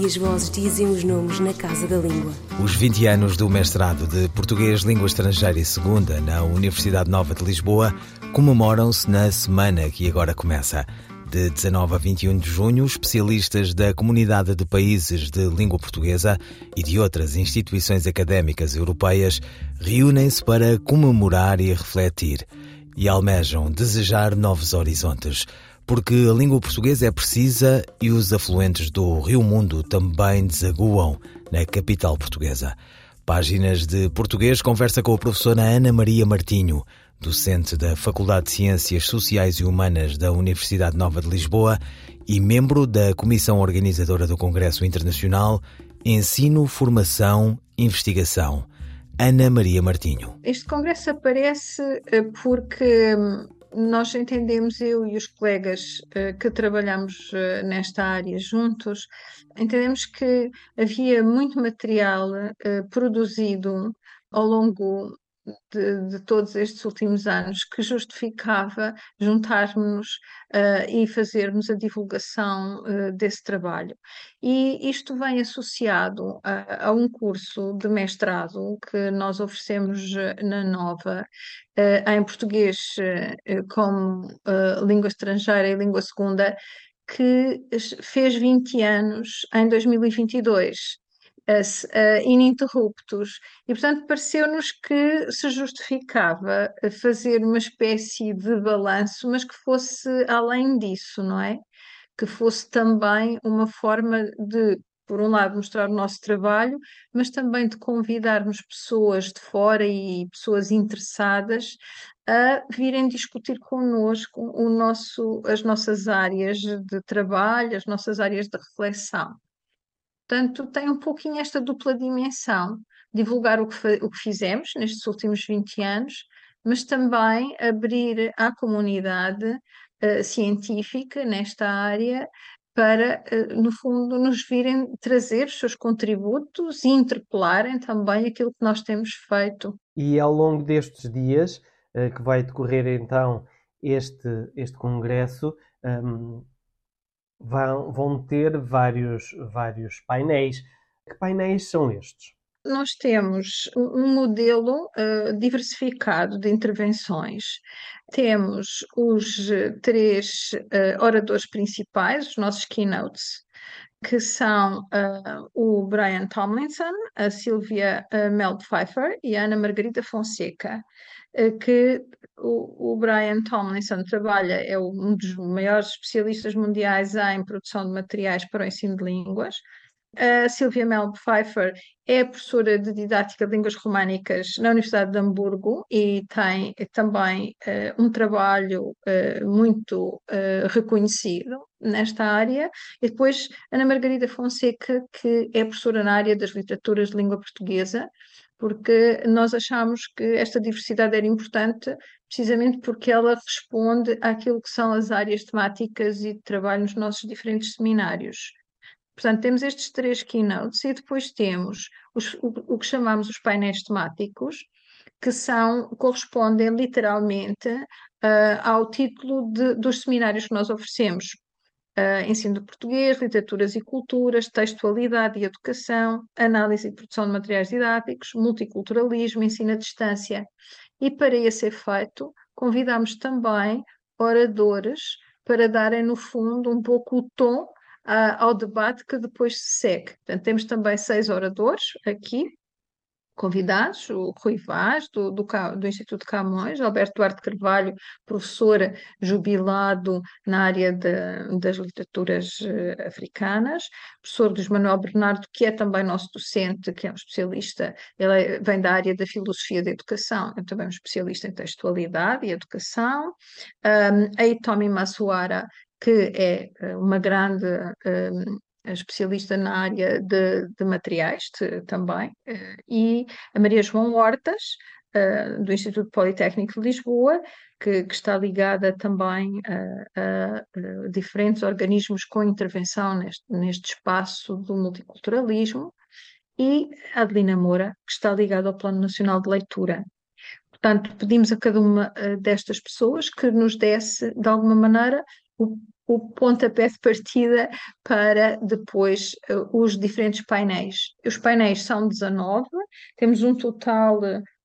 e as vozes dizem os nomes na casa da língua. Os 20 anos do mestrado de Português, Língua Estrangeira e Segunda na Universidade Nova de Lisboa comemoram-se na semana que agora começa. De 19 a 21 de junho, especialistas da Comunidade de Países de Língua Portuguesa e de outras instituições académicas europeias reúnem-se para comemorar e refletir e almejam desejar novos horizontes porque a língua portuguesa é precisa e os afluentes do Rio Mundo também desaguam na capital portuguesa. Páginas de Português conversa com a professora Ana Maria Martinho, docente da Faculdade de Ciências Sociais e Humanas da Universidade Nova de Lisboa e membro da Comissão Organizadora do Congresso Internacional Ensino, Formação, Investigação. Ana Maria Martinho. Este congresso aparece eh, porque hum, nós entendemos, eu e os colegas uh, que trabalhamos uh, nesta área juntos, entendemos que havia muito material uh, produzido ao longo de, de, todos estes últimos anos que justificava juntarmos uh, e fazermos a divulgação uh, desse trabalho. E isto vem associado a, a, um curso de mestrado que nós oferecemos na Nova, uh, em português como língua estrangeira e língua segunda, que fez 20 anos em 2022 uh, ininterruptos. E, portanto, pareceu-nos que se justificava fazer uma espécie de balanço, mas que fosse além disso, não é? Que fosse também uma forma de, por um lado, mostrar o nosso trabalho, mas também de convidarmos pessoas de fora e pessoas interessadas a virem discutir connosco o nosso, as nossas áreas de trabalho, as nossas áreas de reflexão. Portanto, tem um pouquinho esta dupla dimensão, divulgar o que, o que fizemos nestes últimos 20 anos, mas também abrir à comunidade uh, científica nesta área para, uh, no fundo, nos virem trazer os seus contributos e interpelarem também aquilo que nós temos feito. E ao longo destes dias, uh, que vai decorrer então este, este congresso, um, vão, vão ter vários, vários painéis. Que painéis são estes? Nós temos um modelo uh, diversificado de intervenções. Temos os três uh, oradores principais, os nossos keynotes, que são uh, o Brian Tomlinson, a Sylvia uh, Mel Pfeiffer e a Ana Margarida Fonseca, uh, que o, o, Brian Tomlinson trabalha, é um dos maiores especialistas mundiais em produção de materiais para o ensino de línguas. A Silvia Mel Pfeiffer é professora de didática de línguas românicas na Universidade de Hamburgo e tem também uh, um trabalho uh, muito uh, reconhecido nesta área. E depois Ana Margarida Fonseca, que é professora na área das literaturas de língua portuguesa, porque nós achamos que esta diversidade era importante precisamente porque ela responde àquilo que são as áreas temáticas e de trabalho nos nossos diferentes seminários. Portanto, temos estes três keynotes e depois temos os, o, o, que chamamos os painéis temáticos, que são, correspondem literalmente uh, ao título de, dos seminários que nós oferecemos. Uh, ensino de português, literaturas e culturas, textualidade e educação, análise e produção de materiais didáticos, multiculturalismo, ensino à distância. E para esse efeito, convidamos também oradores para darem, no fundo, um pouco o tom ao debate que depois se segue. Portanto, temos também seis oradores aqui, convidados, o Rui Vaz, do, do, do, Instituto Camões, Alberto Duarte Carvalho, professor jubilado na área de, das literaturas uh, africanas, professor dos Manuel Bernardo, que é também nosso docente, que é um especialista, ele é, vem da área da filosofia da educação, é também um especialista em textualidade e educação, um, a Itomi Masuara, que é eh, uma grande um, especialista na área de, de materiais de, também, uh, e a Maria João Hortas, do Instituto Politécnico de Lisboa, que, que está ligada também a, a, diferentes organismos com intervenção neste, neste espaço do multiculturalismo, e a Adelina Moura, que está ligada ao Plano Nacional de Leitura. Portanto, pedimos a cada uma destas pessoas que nos desse, de alguma maneira, o, o pontapé de partida para depois uh, os diferentes painéis. Os painéis são 19, temos um total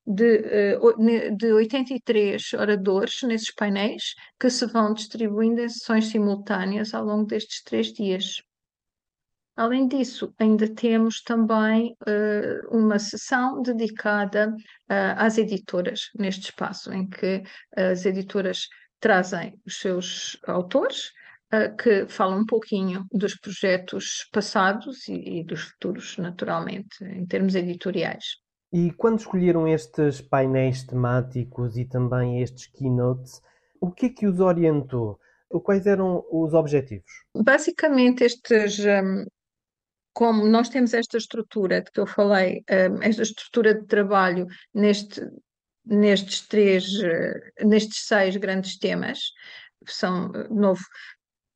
de, uh, de 83 oradores nesses painéis que se vão distribuindo em sessões simultâneas ao longo destes três dias. Além disso, ainda temos também uh, uma sessão dedicada uh, às editoras, neste espaço, em que as editoras trazem os seus autores, uh, que falam um pouquinho dos projetos passados e, e, dos futuros, naturalmente, em termos editoriais. E quando escolheram estes painéis temáticos e também estes keynotes, o que é que os orientou? Quais eram os objetivos? Basicamente, estes, um, como nós temos esta estrutura de que eu falei, hum, esta estrutura de trabalho neste, nestes três, eh, nestes seis grandes temas, são eh, novo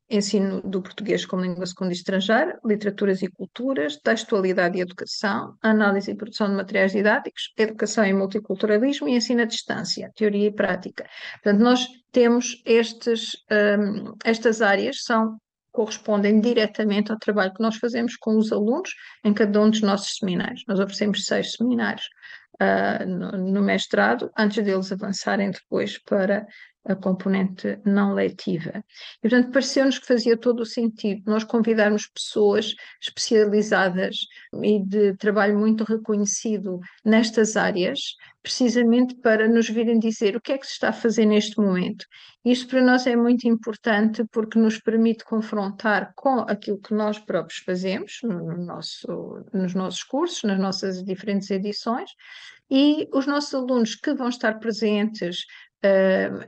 ensino do português como língua segunda estrangeira, literaturas e culturas, textualidade e educação, análise e produção de materiais didáticos, educação e multiculturalismo e ensino à distância, teoria e prática. Portanto, nós temos estes, um, estas áreas, são correspondem diretamente ao trabalho que nós fazemos com os alunos em cada um dos nossos seminários. Nós oferecemos seis seminários uh, no, no, mestrado, antes deles avançarem depois para a componente não letiva. E, portanto, pareceu-nos que fazia todo o sentido nós convidarmos pessoas especializadas e de trabalho muito reconhecido nestas áreas, precisamente para nos virem dizer o que é que se está a fazer neste momento. Isto para nós é muito importante porque nos permite confrontar com aquilo que nós próprios fazemos no nosso, nos nossos cursos, nas nossas diferentes edições, e os nossos alunos que vão estar presentes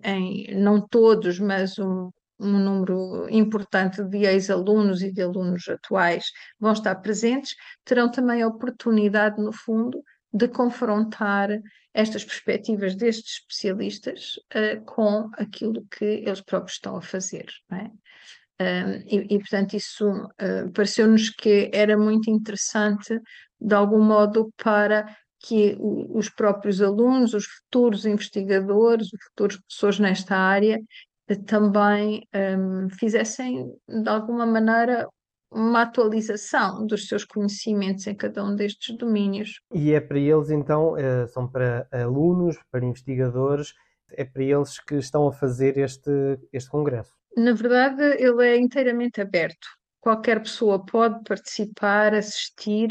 em não todos, mas um, um número importante de ex-alunos e de alunos atuais vão estar presentes, terão também a oportunidade, no fundo, de confrontar estas perspectivas destes especialistas uh, com aquilo que eles próprios estão a fazer. É? E, e, portanto, isso uh, pareceu-nos que era muito interessante, de algum modo, para que os próprios alunos, os futuros investigadores, os futuros professores nesta área, eh, também um, fizessem, de alguma maneira, uma atualização dos seus conhecimentos em cada um destes domínios. E é para eles, então, eh, são para alunos, para investigadores, é para eles que estão a fazer este, este congresso? Na verdade, ele é inteiramente aberto. Qualquer pessoa pode participar, assistir,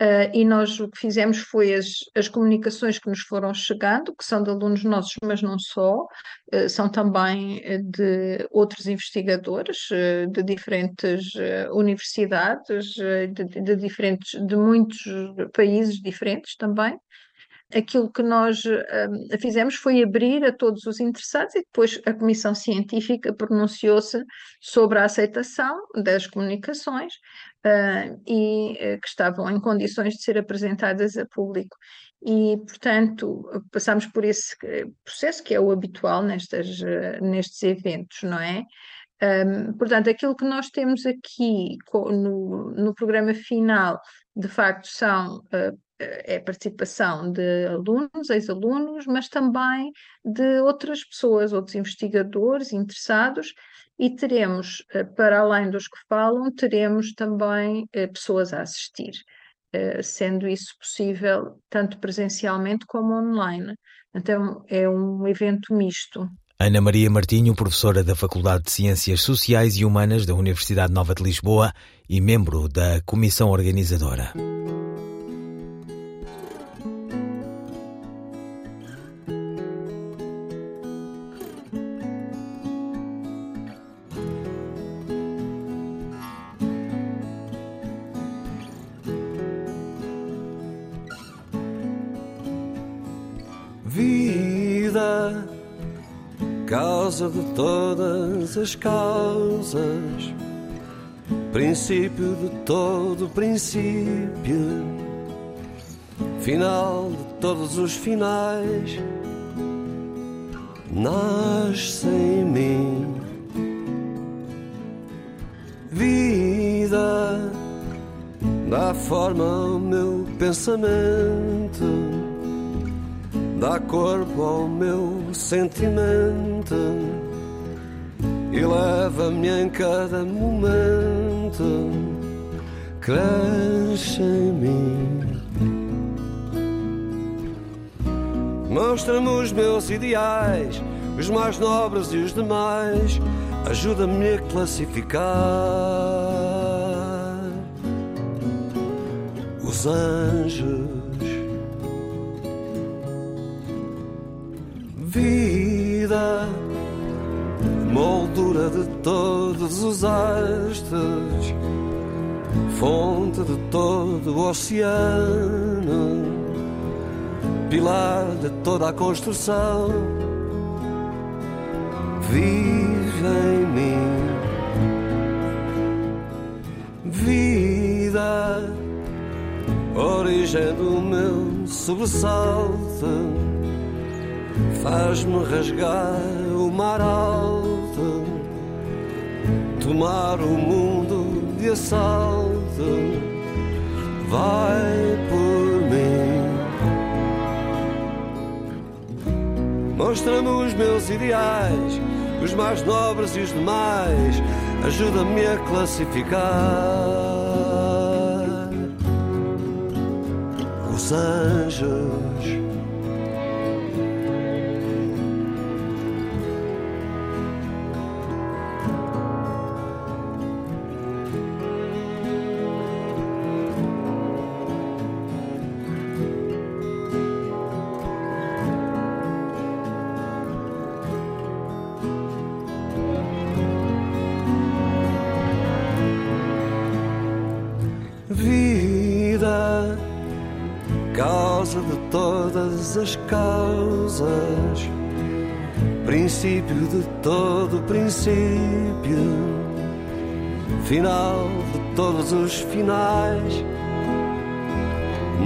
Uh, e nós o que fizemos foi as, as comunicações que nos foram chegando, que são de alunos nossos, mas não só, uh, são também eh, de outros investigadores uh, de diferentes universidades, de, de, diferentes, de muitos países diferentes também aquilo que nós uh, fizemos foi abrir a todos os interessados e depois a Comissão Científica pronunciou-se sobre a aceitação das comunicações uh, e uh, que estavam em condições de ser apresentadas a público. E, portanto, passamos por esse processo que é o habitual nestas, nestes eventos, não é? Um, portanto, aquilo que nós temos aqui no, no programa final, de facto, são uh, é a participação de alunos, ex-alunos, mas também de outras pessoas, outros investigadores interessados, e teremos, eh, para além dos que falam, teremos também eh, pessoas a assistir, eh, sendo isso possível tanto presencialmente como online. Então é um evento misto. Ana Maria Martinho, professora da Faculdade de Ciências Sociais e Humanas da Universidade Nova de Lisboa e membro da comissão organizadora. Causa de todas as causas, princípio de todo princípio, final de todos os finais. Nasce em mim. Vida. Dá forma ao meu pensamento, dá corpo ao meu sentimento e leva-me em cada momento. Cresce em mim. Mostra-me os meus ideais, os mais nobres e os demais. Ajuda-me a classificar os anjos. Vida, moldura de todos os astros, fonte de todo o oceano pilar de toda a construção. Vive em mim, vida, origem do meu sobressalto, faz-me rasgar o mar alto, tomar o mundo de assalto. Vai por mim. Mostra-me os meus ideais, os mais nobres e os demais. Ajuda-me a classificar os anjos. Todas as causas, princípio de todo princípio, final de todos os finais.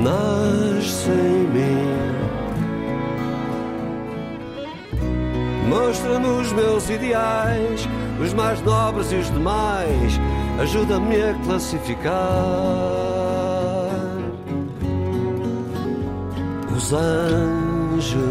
Nasce em mim. Mostra-me os meus ideais, os mais nobres e os demais. Ajuda-me a classificar os anjos.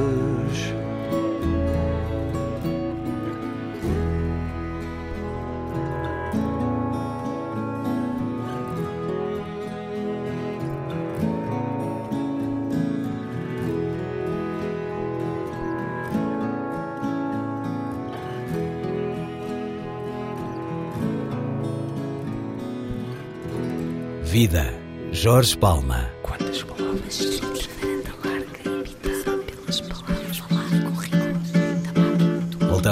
Vida, Jorge Palma.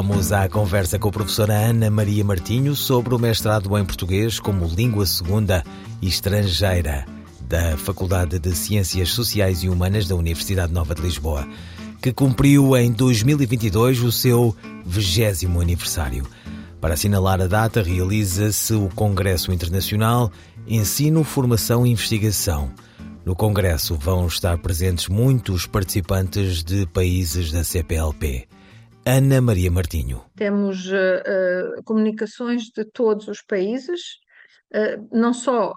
Voltamos à conversa com a professora Ana Maria Martinho sobre o mestrado em português como língua segunda e estrangeira da Faculdade de Ciências Sociais e Humanas da Universidade Nova de Lisboa, que cumpriu em 2022 o seu vigésimo aniversário. Para assinalar a data, realiza-se o Congresso Internacional Ensino, Formação e Investigação. No Congresso vão estar presentes muitos participantes de países da CPLP. Ana Maria Martinho. Temos uh, uh, comunicações de todos os países, uh, não só,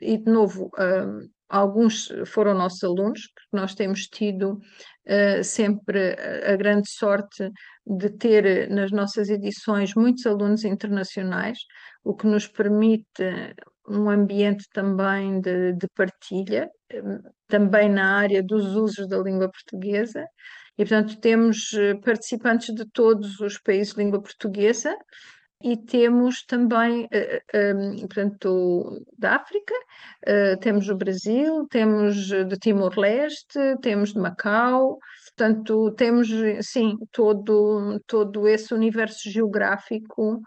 e de novo, alguns foram nossos alunos, porque nós temos tido sempre a grande sorte de ter nas nossas edições muitos alunos internacionais, o que nos permite um ambiente também de, de partilha, também na área dos usos da língua portuguesa. E, portanto, temos participantes de todos os países de língua portuguesa e temos também, portanto, da África, temos o Brasil, temos de Timor-Leste, temos de Macau, portanto, temos, sim, todo, todo esse universo geográfico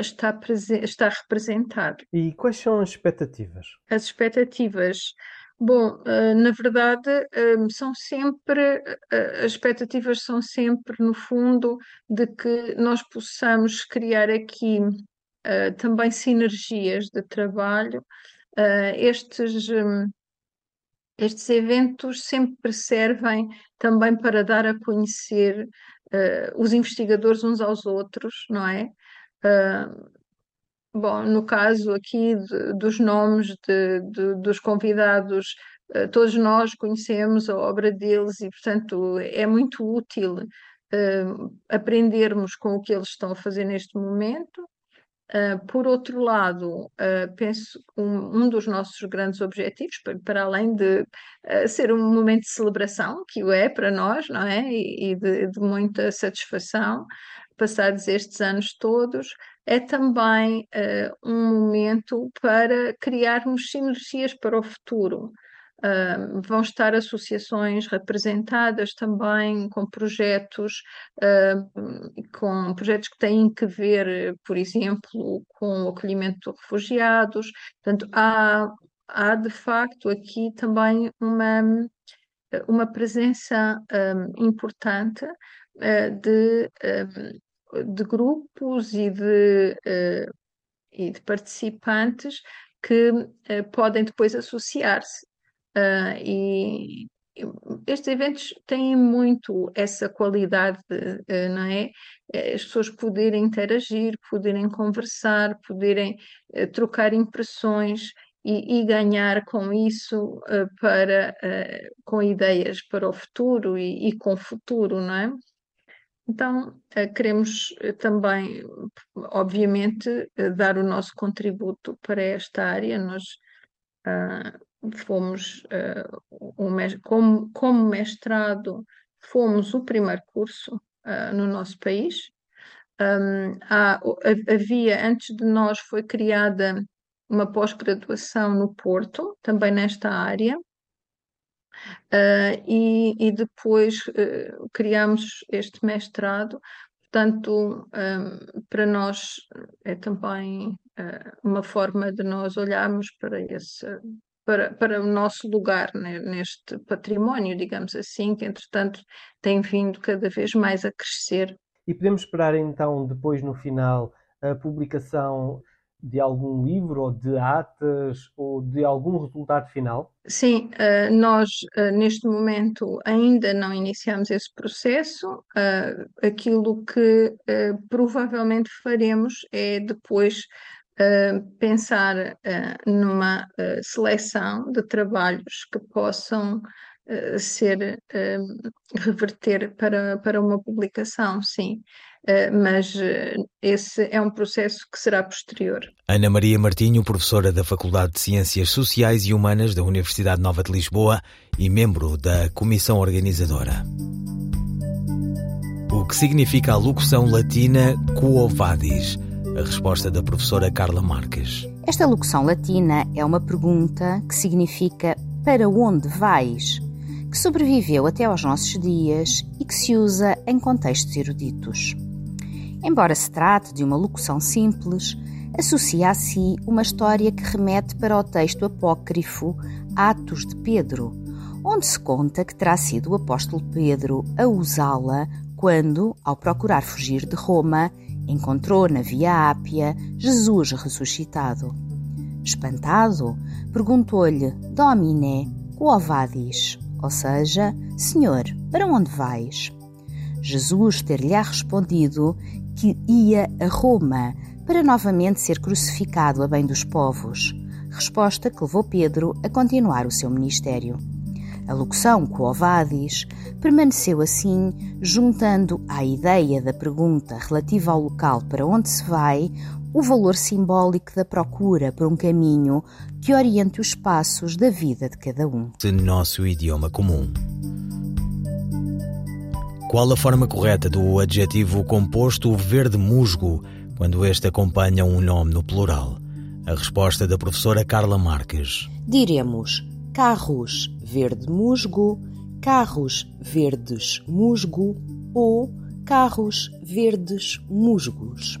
está, está representado. E quais são as expectativas? As expectativas Bom, na verdade, são sempre, as expectativas são sempre, no fundo, de que nós possamos criar aqui também sinergias de trabalho. Estes, estes eventos sempre servem também para dar a conhecer os investigadores uns aos outros, não é? Uh, bom, no caso aqui de, dos nomes de, de, dos convidados, uh, todos nós conhecemos a obra deles e, portanto, é muito útil aprendermos com o que eles estão a fazer neste momento Uh, por outro lado, uh, penso um, um dos nossos grandes objetivos, para, para além de ser um momento de celebração, que o é para nós, não é? E, e de, de, muita satisfação, passados estes anos todos, é também um momento para criarmos sinergias para o futuro. Uh, vão estar associações representadas também com projetos, uh, com projetos que têm que ver, por exemplo, com o acolhimento de refugiados. Portanto, há, há de facto aqui também uma, uma presença um, importante uh, de, um, de grupos e de, e de participantes que podem depois associar-se Uh, e estes eventos têm muito essa qualidade, uh, não é? As pessoas poderem interagir, poderem conversar, poderem uh, trocar impressões e, e, ganhar com isso para, com ideias para o futuro e, e com o futuro, não é? Então, queremos também, obviamente, dar o nosso contributo para esta área. Nós fomos, uh, um, como, como mestrado, fomos o primeiro curso uh, no nosso país. Um, há, havia, antes de nós, foi criada uma pós-graduação no Porto, também nesta área, uh, e, e, depois uh, criamos este mestrado. Portanto, um, para nós é também uh, uma forma de nós olharmos para esse para, para o nosso lugar neste património, digamos assim, que entretanto tem vindo cada vez mais a crescer. E podemos esperar então, depois no final, a publicação de algum livro ou de atas ou de algum resultado final? Sim, eh, nós eh, neste momento ainda não iniciamos esse processo. Eh, aquilo que provavelmente faremos é depois pensar numa seleção de trabalhos que possam ser reverter para, para uma publicação, sim. Mas esse é um processo que será posterior. Ana Maria Martinho, professora da Faculdade de Ciências Sociais e Humanas da Universidade Nova de Lisboa e membro da comissão organizadora. O que significa a locução latina Quo Vadis? A resposta da professora Carla Marques. Esta locução latina é uma pergunta que significa para onde vais, que sobreviveu até aos nossos dias e que se usa em contextos eruditos. Embora se trate de uma locução simples, associa a si uma história que remete para o texto apócrifo Atos de Pedro, onde se conta que terá sido o apóstolo Pedro a usá-la quando, ao procurar fugir de Roma, encontrou na Via Ápia Jesus ressuscitado. Espantado, perguntou-lhe Domine, quo vadis? Ou seja, Senhor, para onde vais? Jesus ter-lhe respondido que ia a Roma para novamente ser crucificado a bem dos povos, resposta que levou Pedro a continuar o seu ministério. A locução Quo permaneceu assim, juntando à ideia da pergunta relativa ao local para onde se vai o valor simbólico da procura por um caminho que oriente os passos da vida de cada um. De nosso idioma comum. Qual a forma correta do adjetivo composto verde musgo quando este acompanha um nome no plural? A resposta da professora Carla Marques. Diremos carros verde musgo, carros verdes musgo ou carros verdes musgos.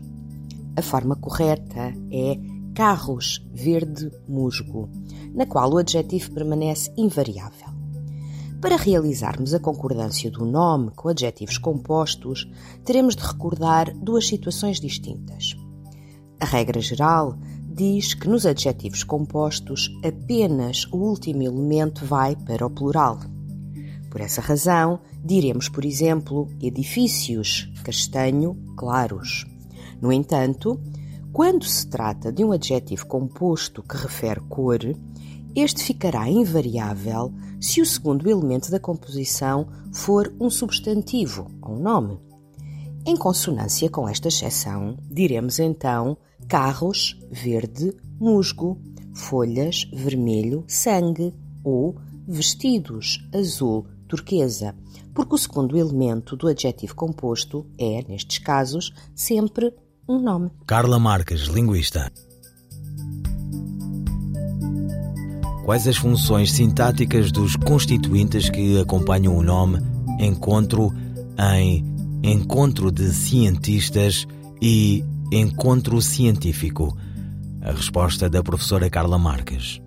A forma correta é carros verde musgo, na qual o adjetivo permanece invariável. Para realizarmos a concordância do nome com adjetivos compostos, teremos de recordar duas situações distintas. A regra geral diz que nos adjetivos compostos apenas o último elemento vai para o plural. Por essa razão, diremos, por exemplo, edifícios, castanho, claros. No entanto, quando se trata de um adjetivo composto que refere cor, este ficará invariável se o segundo elemento da composição for um substantivo ou um nome. Em consonância com esta exceção, diremos então carros, verde, musgo, folhas, vermelho, sangue ou vestidos, azul, turquesa, porque o segundo elemento do adjetivo composto é, nestes casos, sempre um nome. Carla Marques, linguista. Quais as funções sintáticas dos constituintes que acompanham o nome encontro em encontro de cientistas e encontro científico? A resposta da professora Carla Marques.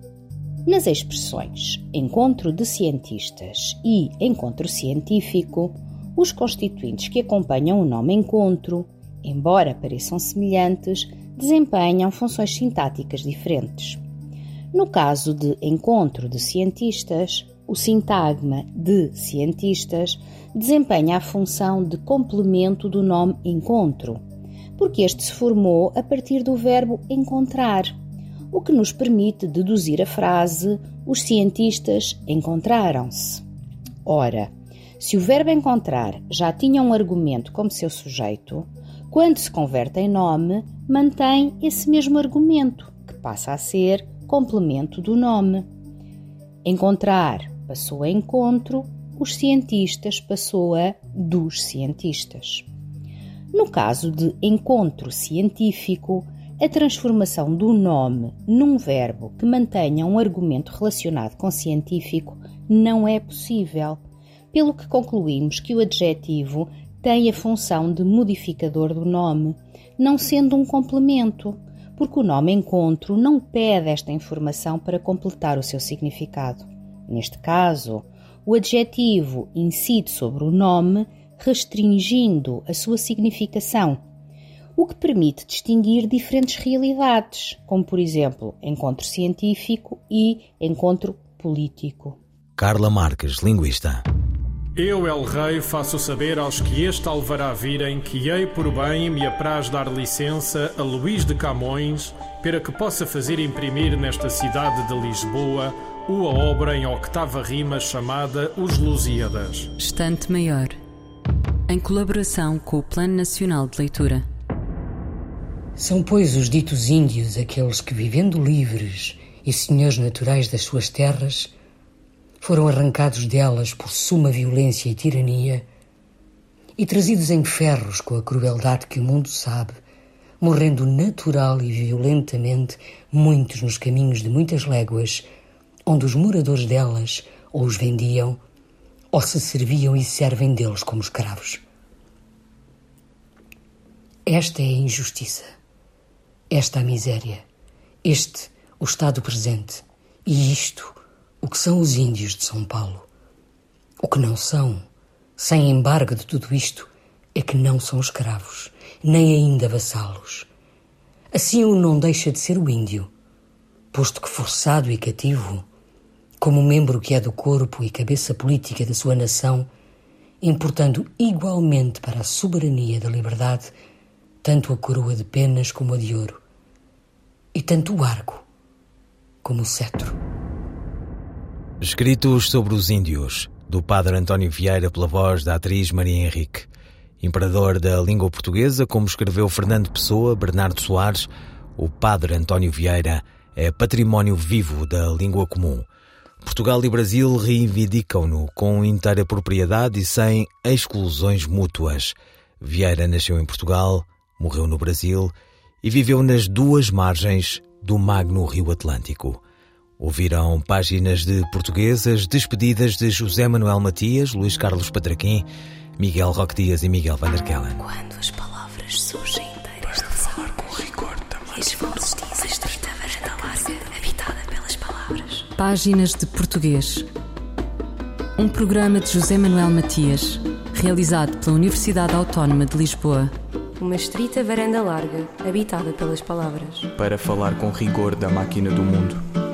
Nas expressões encontro de cientistas e encontro científico, os constituintes que acompanham o nome encontro, embora pareçam semelhantes, desempenham funções sintáticas diferentes. No caso de encontro de cientistas, o sintagma de cientistas desempenha a função de complemento do nome encontro, porque este se formou a partir do verbo encontrar o que nos permite deduzir a frase: os cientistas encontraram-se. Ora, se o verbo encontrar já tinha um argumento como seu sujeito, quando se converte em nome, mantém esse mesmo argumento, que passa a ser complemento do nome. Encontrar passou a encontro, os cientistas passou a dos cientistas. No caso de encontro científico, a transformação do nome num verbo que mantenha um argumento relacionado com científico não é possível, pelo que concluímos que o adjetivo tem a função de modificador do nome, não sendo um complemento, porque o nome encontro não pede esta informação para completar o seu significado. Neste caso, o adjetivo incide sobre o nome, restringindo a sua significação o que permite distinguir diferentes realidades, como por exemplo encontro científico e encontro político. Carla Marques, linguista. Eu, El Rei, faço saber aos que este alvará virem que hei por bem me apraz dar licença a Luís de Camões para que possa fazer imprimir nesta cidade de Lisboa uma obra em octava rima chamada Os Lusíadas. Estante Maior, em colaboração com o Plano Nacional de Leitura. São, pois, os ditos índios aqueles que, vivendo livres e senhores naturais das suas terras, foram arrancados delas por suma violência e tirania e trazidos em ferros com a crueldade que o mundo sabe, morrendo natural e violentamente muitos nos caminhos de muitas léguas, onde os moradores delas ou os vendiam ou se serviam e servem deles como escravos. Esta é a injustiça esta a miséria, este o estado presente e isto o que são os índios de São Paulo. O que não são, sem embargo de tudo isto, é que não são escravos, nem ainda vassalos. Assim o não deixa de ser o índio, posto que forçado e cativo, como membro que é do corpo e cabeça política da sua nação, importando igualmente para a soberania da liberdade tanto a coroa de penas como a de ouro, e tanto o arco como o cetro. Escritos sobre os índios, do padre António Vieira pela voz da atriz Maria Henrique. Imperador da língua portuguesa, como escreveu Fernando Pessoa, Bernardo Soares, o padre António Vieira é património vivo da língua comum. Portugal e Brasil reivindicam-no com inteira propriedade e sem exclusões mútuas. Vieira nasceu em Portugal, morreu no Brasil e viveu nas duas margens do magno Rio Atlântico. Ouviram páginas de portuguesas despedidas de José Manuel Matias, Luís Carlos Patraquim, Miguel Roque Dias e Miguel Van der Kellen. Quando as palavras surgem inteiras de falar com rigor também. As dizem estreita varanda larga, habitada pelas palavras. Páginas de Português. Um programa de José Manuel Matias, realizado pela Universidade Autónoma de Lisboa uma estrita varanda larga, habitada pelas palavras. Para falar com rigor da máquina do mundo.